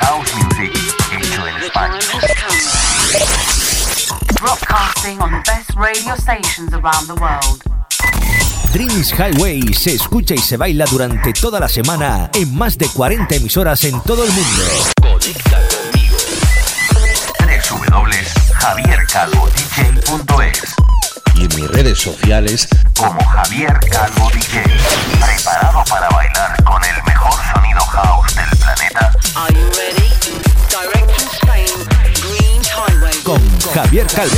House Music, hecho en España. Broadcasting on the best radio stations around the world. Dreams Highway se escucha y se baila durante toda la semana en más de 40 emisoras en todo el mundo. Conecta conmigo. www.javiercalvodj.es y en mis redes sociales como Javier Calvo DJ. Preparado para bailar con el mejor sonido house del planeta. Direct Spain, Green Highway. Con Javier Calvo.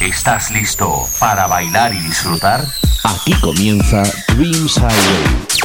¿Estás listo para bailar y disfrutar? Aquí comienza Dreams Highway.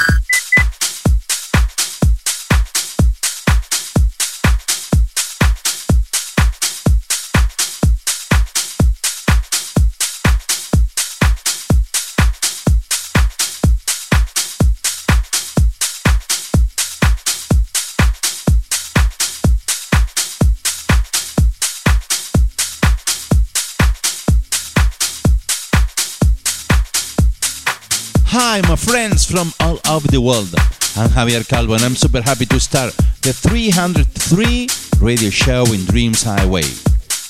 Hi, my friends from all over the world. I'm Javier Calvo, and I'm super happy to start the 303 radio show in Dreams Highway.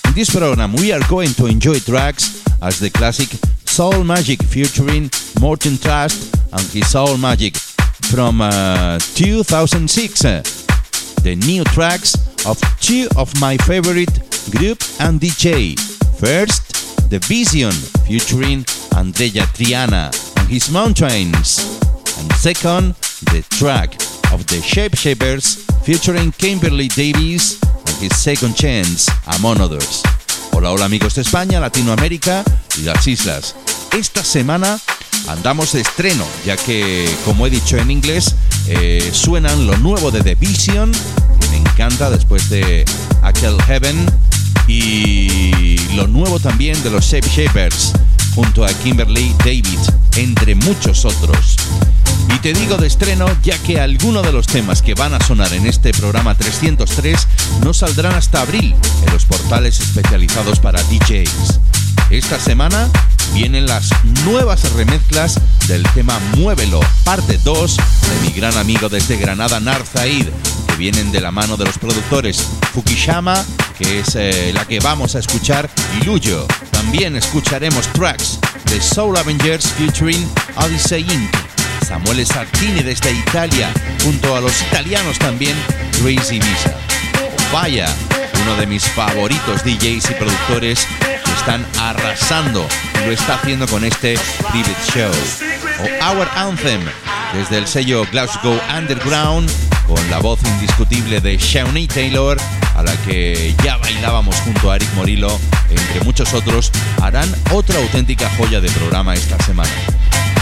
In this program, we are going to enjoy tracks as the classic Soul Magic featuring Morton Trust and his Soul Magic from uh, 2006. The new tracks of two of my favorite group and DJ. First, The Vision featuring Andrea Triana his mountains. And second, the track of the Shapeshapers featuring Kimberly Davis and his second chance, among others. Hola, hola amigos de España, Latinoamérica y las islas. Esta semana andamos de estreno, ya que, como he dicho en inglés, eh, suenan lo nuevo de The Vision, que me encanta después de Aquel Heaven, y lo nuevo también de los Shape Shapers junto a Kimberly David, entre muchos otros. Y te digo de estreno ya que algunos de los temas que van a sonar en este programa 303 no saldrán hasta abril en los portales especializados para DJs. Esta semana vienen las nuevas remezclas del tema Muévelo, parte 2 de mi gran amigo desde Granada, Narzaid, que vienen de la mano de los productores Fukishama, que es eh, la que vamos a escuchar, y Luyo. También escucharemos tracks de Soul Avengers featuring Odyssey Inc. Samuel Sartini desde Italia, junto a los italianos también, Luis Ibiza. Vaya, uno de mis favoritos DJs y productores están arrasando. Lo está haciendo con este David Show. O Our Anthem, desde el sello Glasgow Underground, con la voz indiscutible de Shawnee Taylor, a la que ya bailábamos junto a Eric Morillo, entre muchos otros, harán otra auténtica joya de programa esta semana.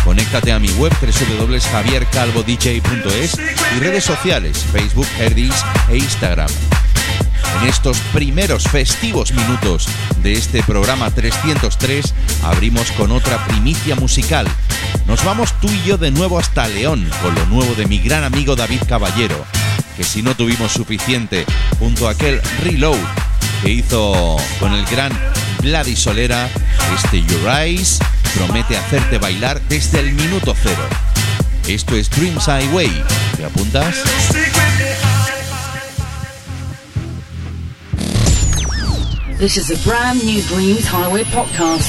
Conéctate a mi web www.javiercalvodj.es y redes sociales, Facebook, Herdis e Instagram. En estos primeros festivos minutos de este programa 303 abrimos con otra primicia musical. Nos vamos tú y yo de nuevo hasta León con lo nuevo de mi gran amigo David Caballero, que si no tuvimos suficiente junto a aquel reload que hizo con el gran Vladi Solera, este Your Eyes promete hacerte bailar desde el minuto cero. Esto es Dreams Highway. ¿Te apuntas? This is a brand new Dreams Highway podcast.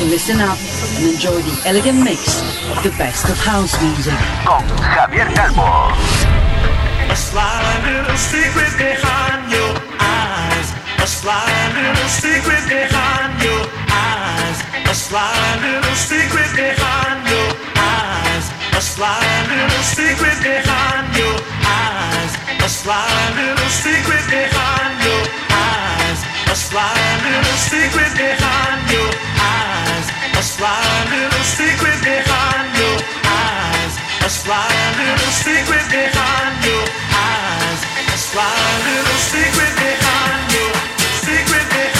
So listen up and enjoy the elegant mix of the best of house music. Con Javier Calvo. A sly little secret behind your eyes. A sly little secret behind your eyes. A sly little secret behind your eyes. A sly little secret behind your eyes. A sly little secret behind your eyes. A sly little secret behind your eyes. A sly little secret behind your eyes. A sly little secret behind your eyes. A sly little secret behind your secret behind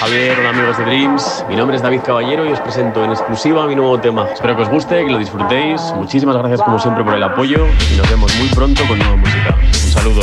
Javier, hola amigos de Dreams. Mi nombre es David Caballero y os presento en exclusiva mi nuevo tema. Espero que os guste, que lo disfrutéis. Muchísimas gracias como siempre por el apoyo y nos vemos muy pronto con nueva música. Un saludo.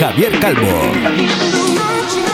Javier Calvo.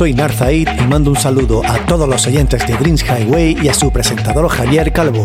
Soy Narzaid y mando un saludo a todos los oyentes de Dreams Highway y a su presentador Javier Calvo.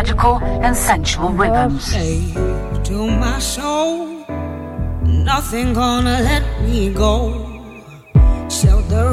magical and sensual rhythms. To my soul, nothing gonna let me go. Shelter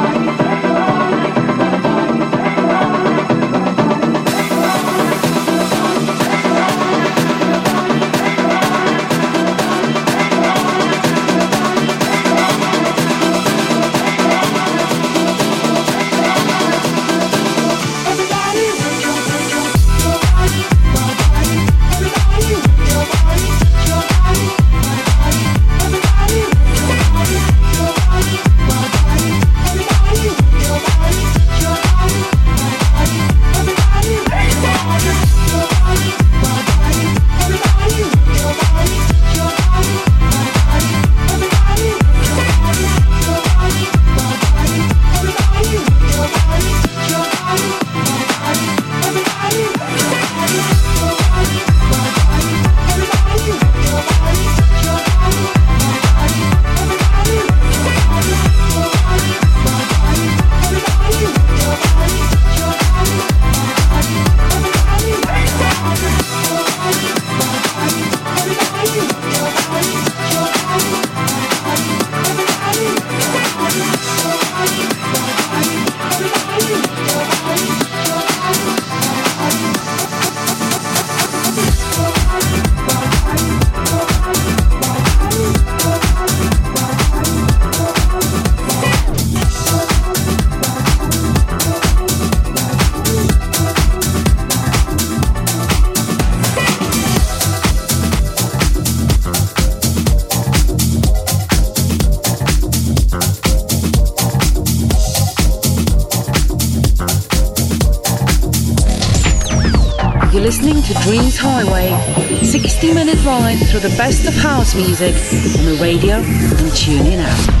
Through the best of house music on the radio and tuning out.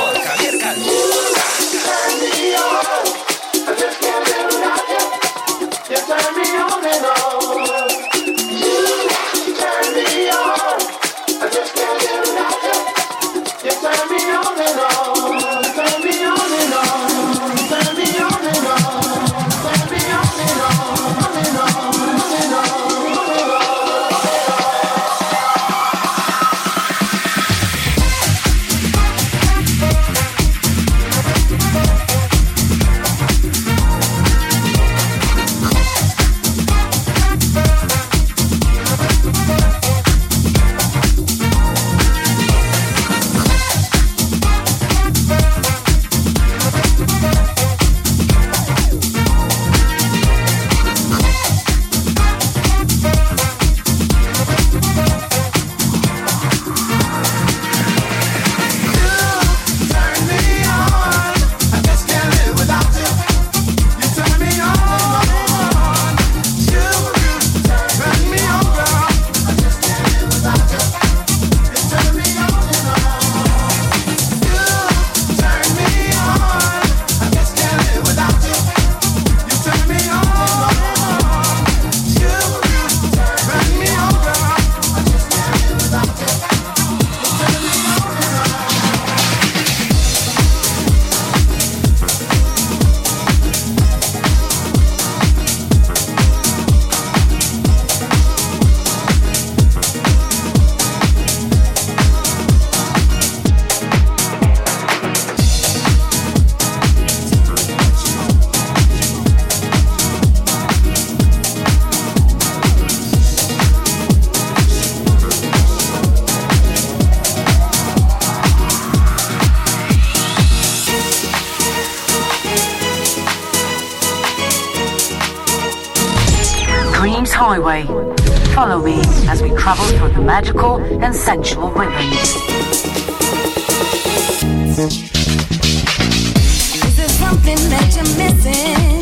missing?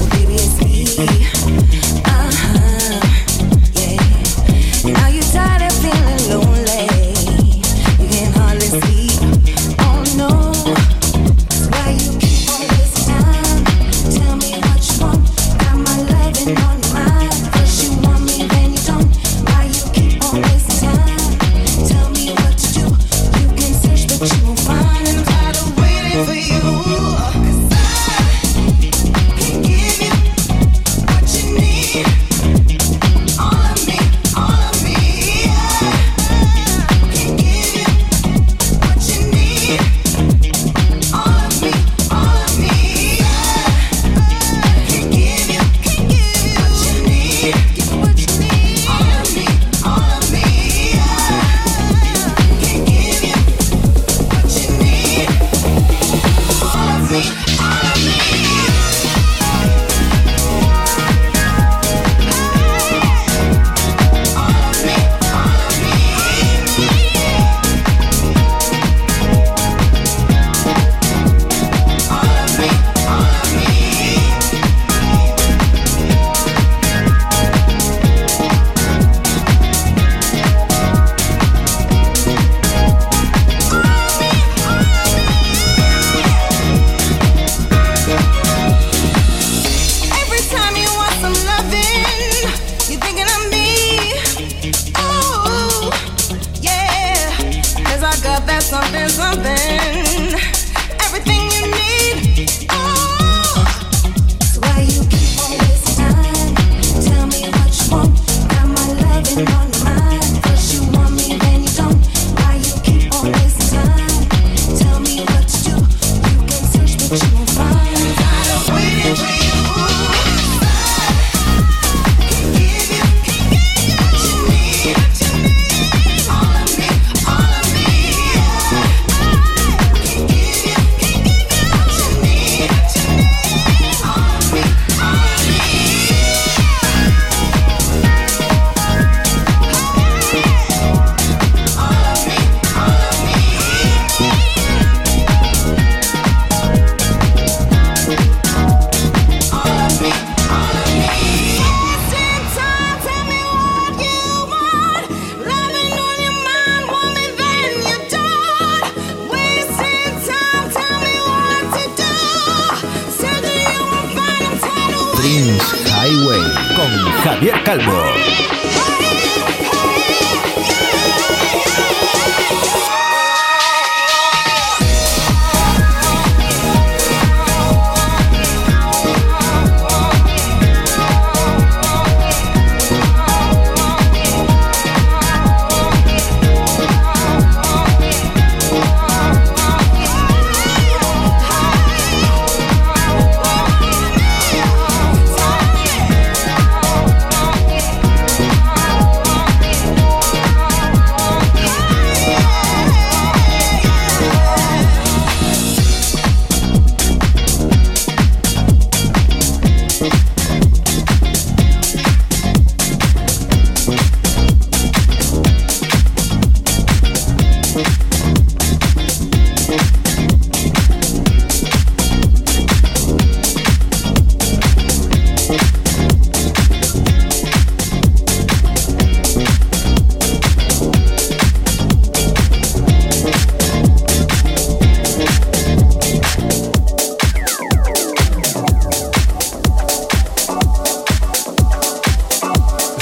Well, baby, it's me.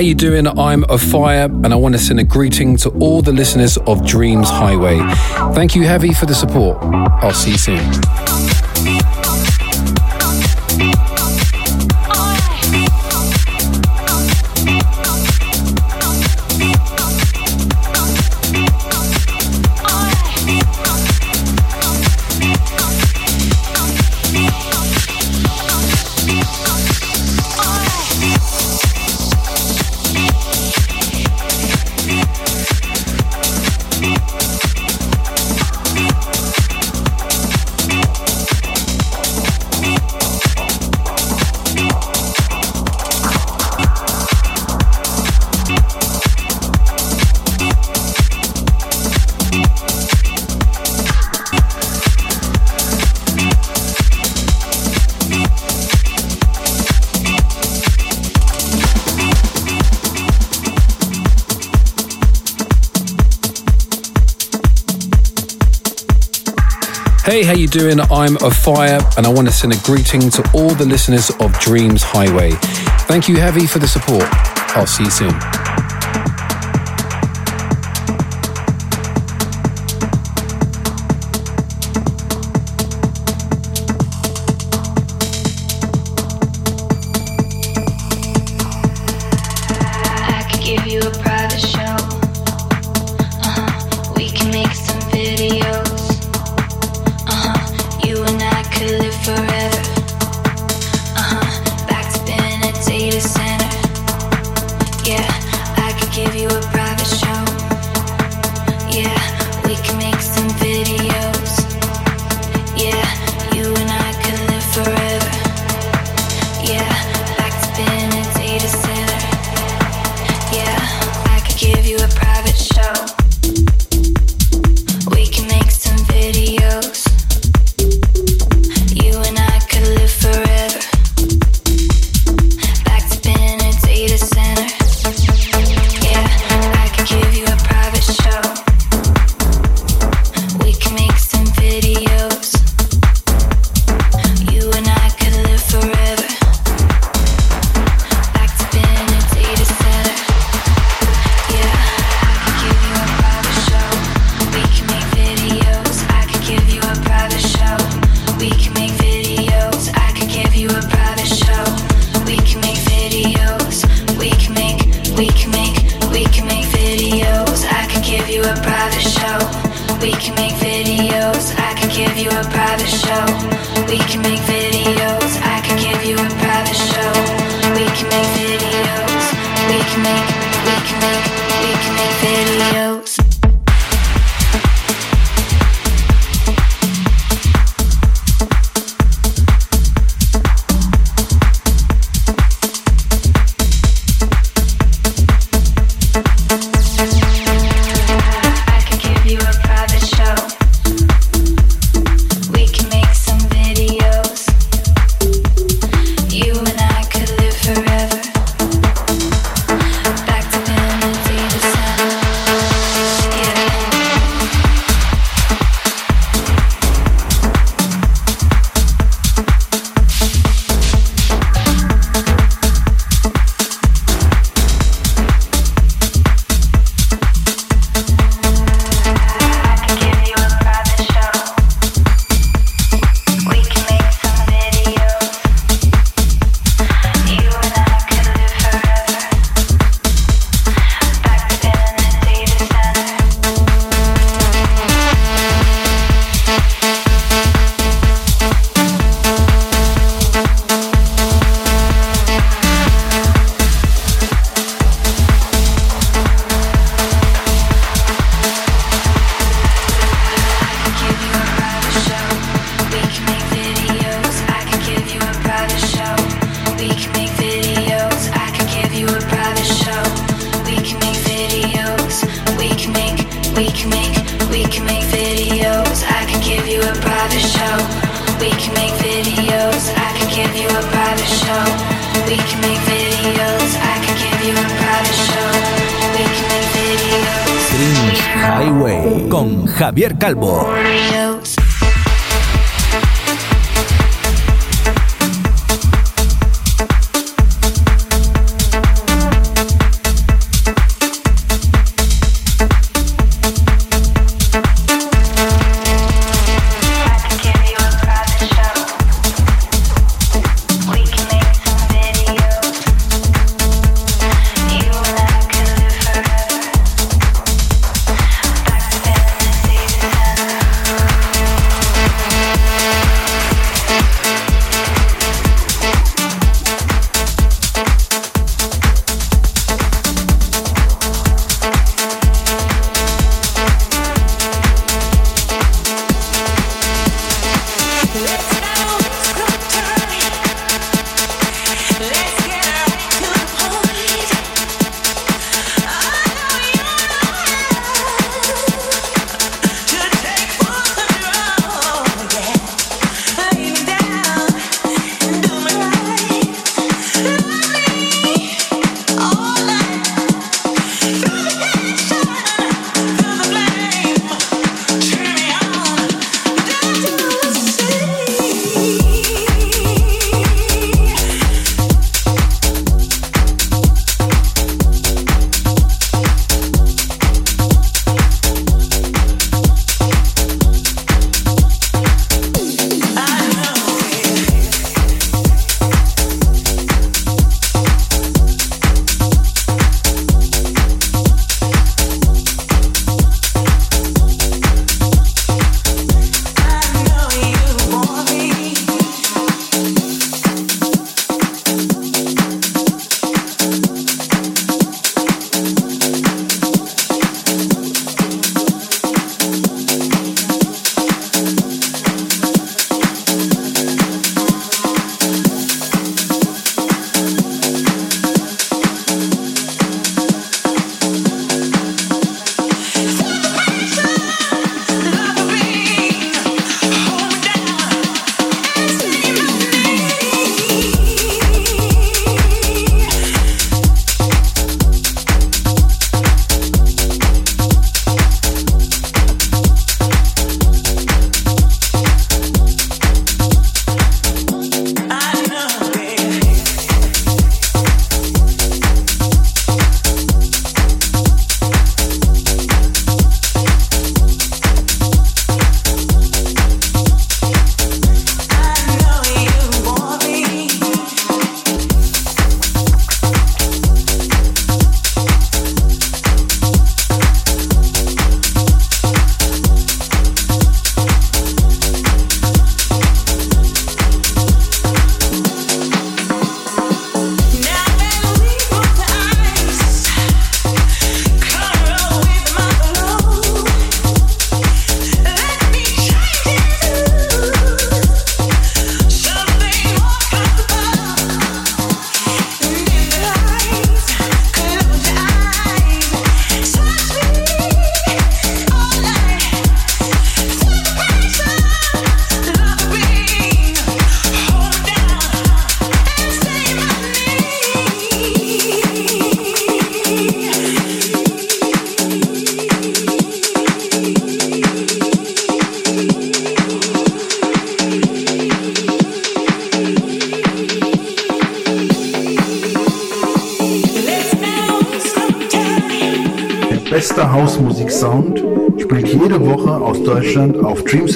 how you doing? I'm a fire, and I want to send a greeting to all the listeners of Dreams Highway. Thank you, Heavy, for the support. I'll see you soon. doing I'm a Fire, and I want to send a greeting to all the listeners of Dreams Highway. Thank you, Heavy, for the support. I'll see you soon.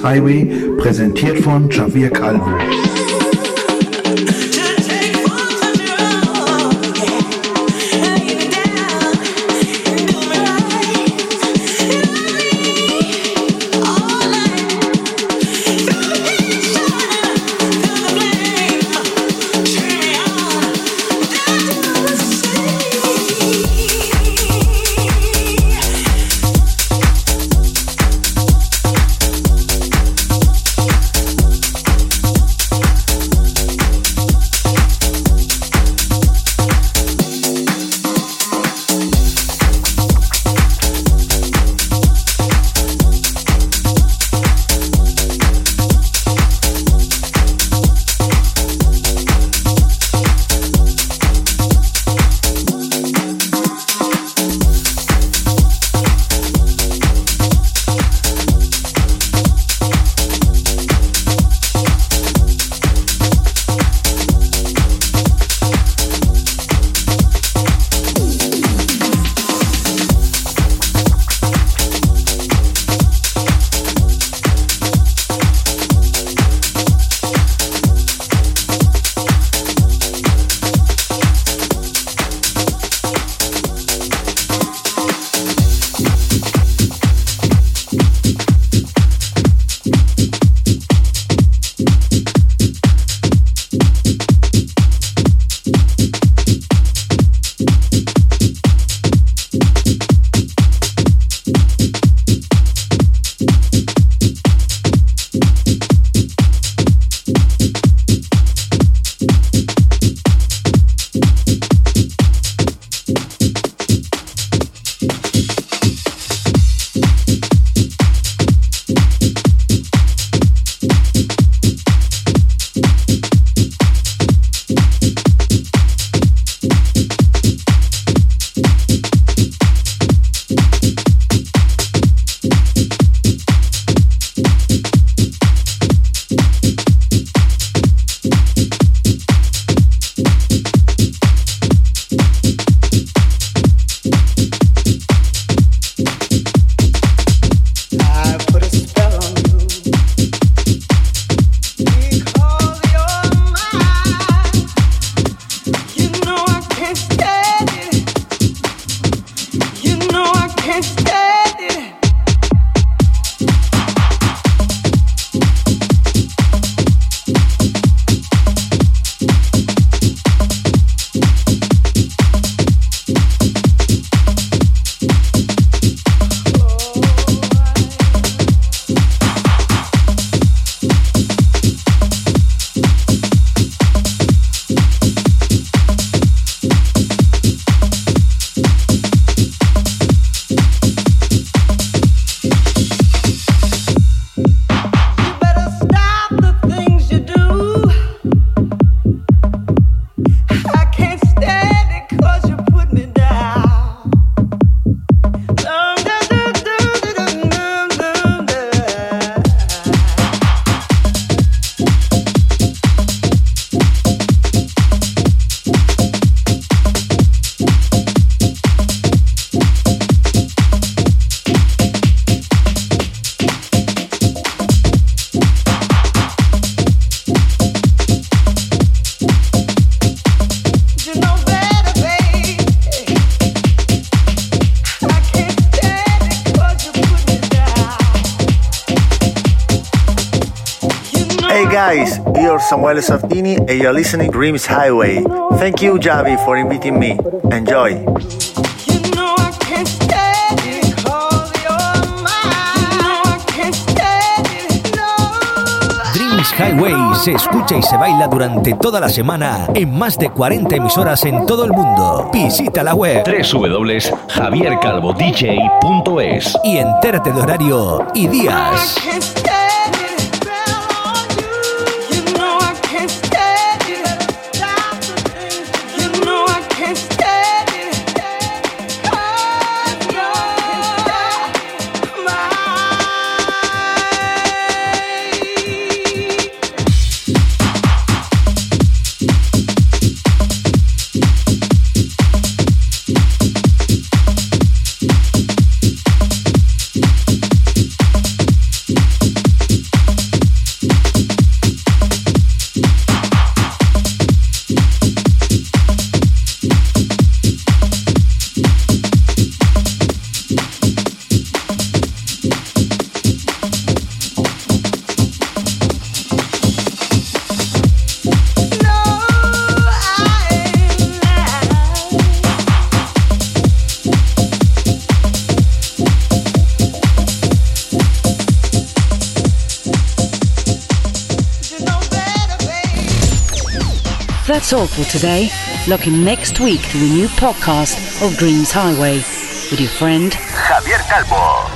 Highway, präsentiert von Javier Calvo. Guys, you're Samuel Safdini and you're listening Dreams Highway. Thank you, Javi, for inviting me. Enjoy. Dreams Highway se escucha y se baila durante toda la semana en más de 40 emisoras en todo el mundo. Visita la web www.javiercalvodj.es y entérate de horario y días. Today. Look in next week to the new podcast of Dreams Highway with your friend Javier Calvo.